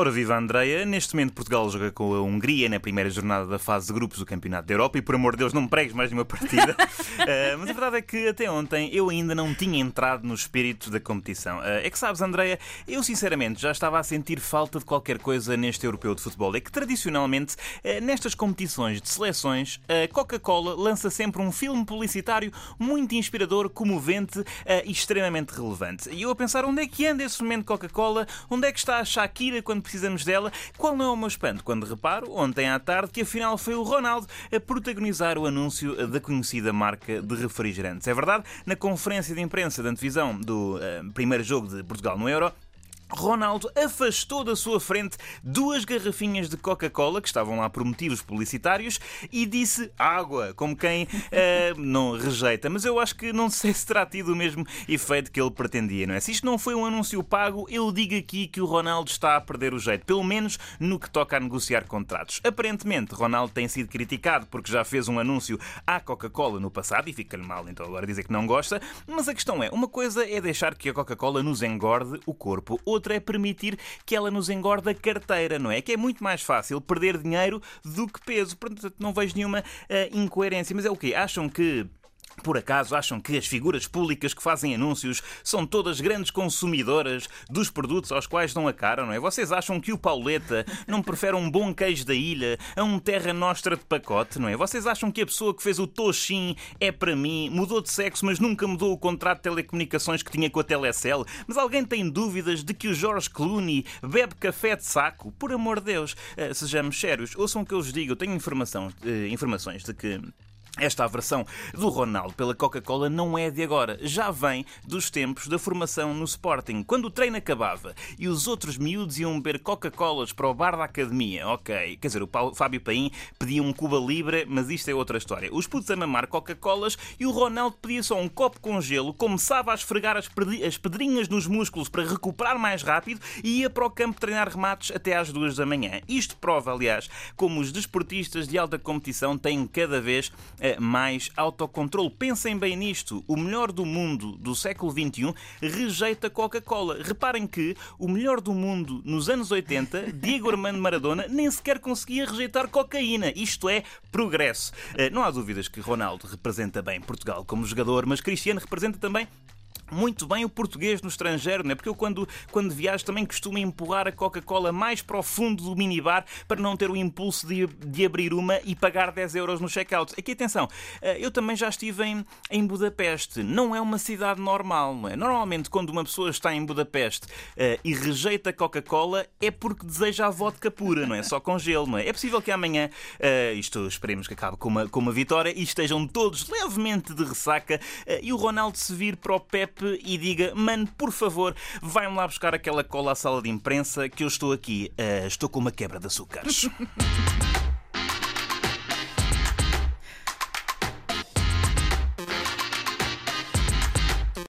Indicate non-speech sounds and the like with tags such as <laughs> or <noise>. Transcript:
Ora viva Andreia, neste momento Portugal joga com a Hungria na primeira jornada da fase de grupos do Campeonato da Europa e por amor de Deus não me pregues mais nenhuma partida. uh, <laughs> mas a verdade é que até ontem eu ainda não tinha entrado no espírito da competição. Uh, é que sabes, Andreia, eu sinceramente já estava a sentir falta de qualquer coisa neste europeu de futebol. É que tradicionalmente, uh, nestas competições de seleções, a Coca-Cola lança sempre um filme publicitário muito inspirador, comovente e extremamente relevante. E eu a pensar onde é que anda esse momento Coca-Cola, onde é que está a Shakira quando precisamos dela. Qual não é o meu espanto quando reparo, ontem à tarde, que afinal foi o Ronaldo a protagonizar o anúncio da conhecida marca de refrigerantes. É verdade, na conferência de imprensa da antevisão do uh, primeiro jogo de Portugal no Euro, Ronaldo afastou da sua frente duas garrafinhas de Coca-Cola que estavam lá por motivos publicitários e disse água, como quem uh, <laughs> não rejeita. Mas eu acho que não sei se terá tido o mesmo efeito que ele pretendia, não é? Se isto não foi um anúncio pago, eu digo aqui que o Ronaldo está a perder o jeito, pelo menos no que toca a negociar contratos. Aparentemente, Ronaldo tem sido criticado porque já fez um anúncio à Coca-Cola no passado e fica-lhe mal, então agora dizer que não gosta. Mas a questão é: uma coisa é deixar que a Coca-Cola nos engorde o corpo outra é permitir que ela nos engorde a carteira, não é? Que é muito mais fácil perder dinheiro do que peso. Portanto, não vejo nenhuma uh, incoerência. Mas é o quê? Acham que por acaso acham que as figuras públicas que fazem anúncios são todas grandes consumidoras dos produtos aos quais dão a cara, não é? Vocês acham que o Pauleta não prefere um bom queijo da ilha a um Terra Nostra de pacote, não é? Vocês acham que a pessoa que fez o Toshin é para mim, mudou de sexo, mas nunca mudou o contrato de telecomunicações que tinha com a Telecel? Mas alguém tem dúvidas de que o George Clooney bebe café de saco? Por amor de Deus, uh, sejamos sérios. Ouçam o que eu vos digo, eu tenho informação, uh, informações de que esta aversão do Ronaldo pela Coca-Cola não é de agora, já vem dos tempos da formação no Sporting. Quando o treino acabava e os outros miúdos iam beber Coca-Colas para o bar da academia, ok, quer dizer, o Fábio Paim pedia um Cuba Libre, mas isto é outra história. Os putos a mamar Coca-Colas e o Ronaldo pedia só um copo com gelo, começava a esfregar as pedrinhas nos músculos para recuperar mais rápido e ia para o campo treinar remates até às duas da manhã. Isto prova, aliás, como os desportistas de alta competição têm cada vez mais autocontrole. Pensem bem nisto. O melhor do mundo do século XXI rejeita Coca-Cola. Reparem que o melhor do mundo nos anos 80, Diego Armando Maradona, nem sequer conseguia rejeitar cocaína. Isto é progresso. Eh, não há dúvidas que Ronaldo representa bem Portugal como jogador, mas Cristiano representa também muito bem o português no estrangeiro, não é? Porque eu, quando, quando viajo, também costumo empurrar a Coca-Cola mais para o fundo do minibar para não ter o impulso de, de abrir uma e pagar 10 euros no checkout. Aqui, atenção, eh, eu também já estive em, em Budapeste. Não é uma cidade normal, não é? Normalmente, quando uma pessoa está em Budapeste uh, e rejeita Coca-Cola, é porque deseja a vodka pura, não é? Só com gelo, não é? É possível que amanhã, uh, isto esperemos que acabe com uma, com uma vitória, e estejam todos levemente de ressaca uh, e o Ronaldo se vir para o E diga: Mano, por favor, vai-me lá buscar aquela cola à sala de imprensa que eu estou aqui. Uh, estou com uma quebra de açúcares. <laughs>